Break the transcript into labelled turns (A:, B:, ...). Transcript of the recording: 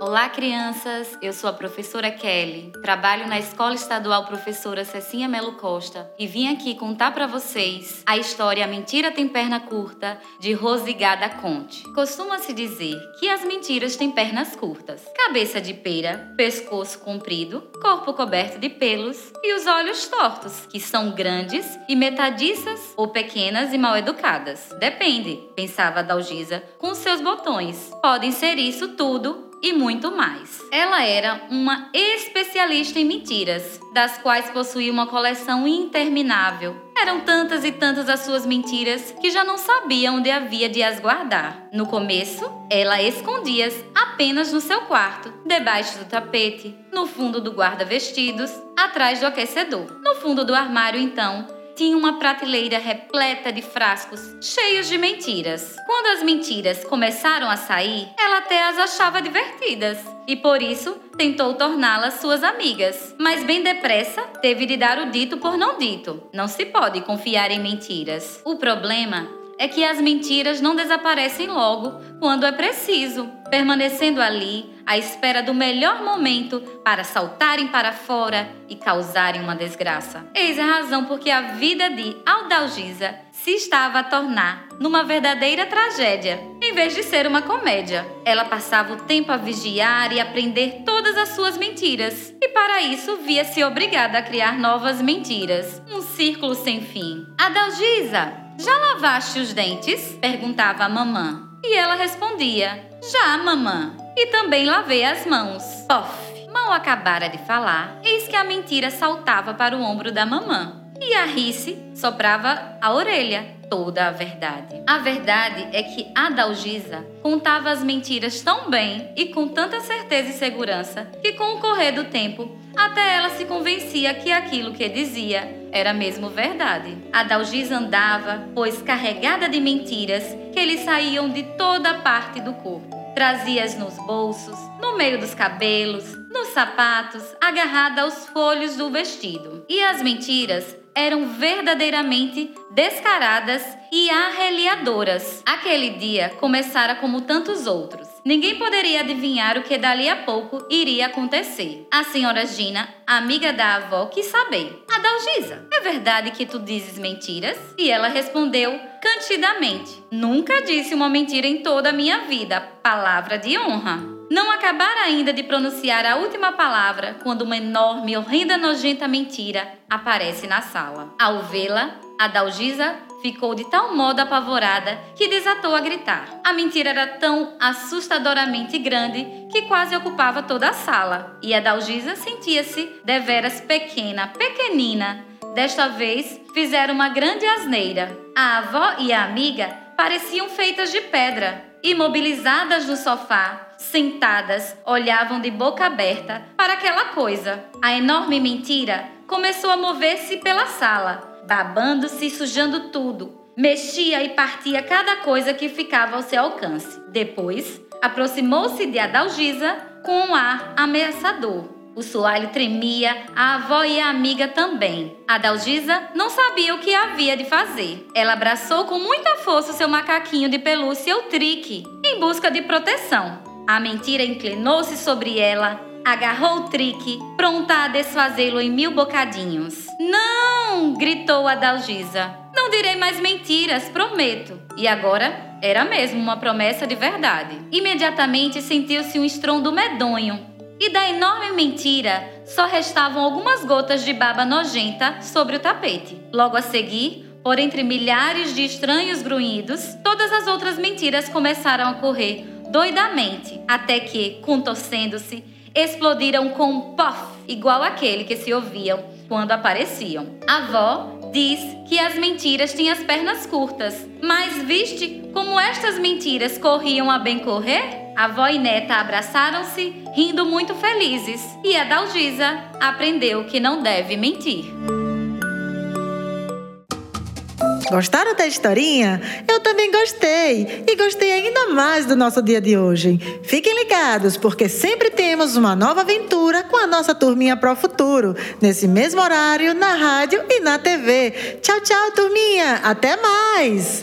A: Olá, crianças! Eu sou a professora Kelly, trabalho na Escola Estadual Professora Cecinha Melo Costa e vim aqui contar para vocês a história A Mentira Tem Perna Curta, de Rosigada Conte. Costuma-se dizer que as mentiras têm pernas curtas, cabeça de pera, pescoço comprido, corpo coberto de pelos e os olhos tortos, que são grandes e metadiças ou pequenas e mal educadas. Depende, pensava Dalgisa, com seus botões. Podem ser isso tudo e muito mais. Ela era uma especialista em mentiras, das quais possuía uma coleção interminável. Eram tantas e tantas as suas mentiras que já não sabia onde havia de as guardar. No começo, ela escondia-as apenas no seu quarto, debaixo do tapete, no fundo do guarda-vestidos, atrás do aquecedor. No fundo do armário, então, tinha uma prateleira repleta de frascos cheios de mentiras. Quando as mentiras começaram a sair, ela até as achava divertidas e por isso tentou torná-las suas amigas. Mas bem depressa teve de dar o dito por não dito. Não se pode confiar em mentiras. O problema é que as mentiras não desaparecem logo quando é preciso, permanecendo ali à espera do melhor momento para saltarem para fora e causarem uma desgraça. Eis a razão porque a vida de Aldalgisa se estava a tornar numa verdadeira tragédia, em vez de ser uma comédia. Ela passava o tempo a vigiar e aprender todas as suas mentiras, e para isso via-se obrigada a criar novas mentiras, um círculo sem fim. Adalgisa, já lavaste os dentes? perguntava a mamã. E ela respondia: Já, mamã. E também lavei as mãos. Pof! Mal acabara de falar, eis que a mentira saltava para o ombro da mamã. E a Rice soprava a orelha toda a verdade. A verdade é que Adalgisa contava as mentiras tão bem e com tanta certeza e segurança que, com o correr do tempo, até ela se convencia que aquilo que dizia era mesmo verdade. Adalgisa andava, pois carregada de mentiras que lhe saíam de toda parte do corpo. Trazia-as nos bolsos, no meio dos cabelos, nos sapatos, agarrada aos folhos do vestido. E as mentiras eram verdadeiramente descaradas e arreliadoras. Aquele dia começara como tantos outros. Ninguém poderia adivinhar o que dali a pouco iria acontecer. A senhora Gina, amiga da avó, quis saber. Adalgisa, é verdade que tu dizes mentiras? E ela respondeu cantidamente: Nunca disse uma mentira em toda a minha vida. Palavra de honra. Não acabara ainda de pronunciar a última palavra quando uma enorme, horrenda, nojenta mentira aparece na sala. Ao vê-la, Adalgisa ficou de tal modo apavorada que desatou a gritar. A mentira era tão assustadoramente grande que quase ocupava toda a sala, e Adalgisa sentia-se deveras pequena, pequenina. Desta vez, fizeram uma grande asneira. A avó e a amiga pareciam feitas de pedra, imobilizadas no sofá, sentadas, olhavam de boca aberta para aquela coisa. A enorme mentira começou a mover-se pela sala, babando-se e sujando tudo. Mexia e partia cada coisa que ficava ao seu alcance. Depois, aproximou-se de Adalgisa com um ar ameaçador. O soalho tremia, a avó e a amiga também. A Dalgisa não sabia o que havia de fazer. Ela abraçou com muita força o seu macaquinho de pelúcia, o Trique, em busca de proteção. A mentira inclinou-se sobre ela, agarrou o Trique, pronta a desfazê-lo em mil bocadinhos. Não! Gritou a Dalgisa. Não direi mais mentiras, prometo. E agora era mesmo uma promessa de verdade. Imediatamente sentiu-se um estrondo medonho e da enorme mentira só restavam algumas gotas de baba nojenta sobre o tapete. Logo a seguir, por entre milhares de estranhos grunhidos, todas as outras mentiras começaram a correr doidamente, até que, contorcendo-se, explodiram com um pof igual aquele que se ouviam quando apareciam. A avó diz que as mentiras tinham as pernas curtas, mas viste como estas mentiras corriam a bem correr? A avó e neta abraçaram-se, rindo muito felizes, e a Dalgisa aprendeu que não deve mentir.
B: Gostaram da historinha? Eu também gostei. E gostei ainda mais do nosso dia de hoje. Fiquem ligados, porque sempre temos uma nova aventura com a nossa turminha Pro Futuro, nesse mesmo horário, na rádio e na TV. Tchau, tchau, turminha! Até mais!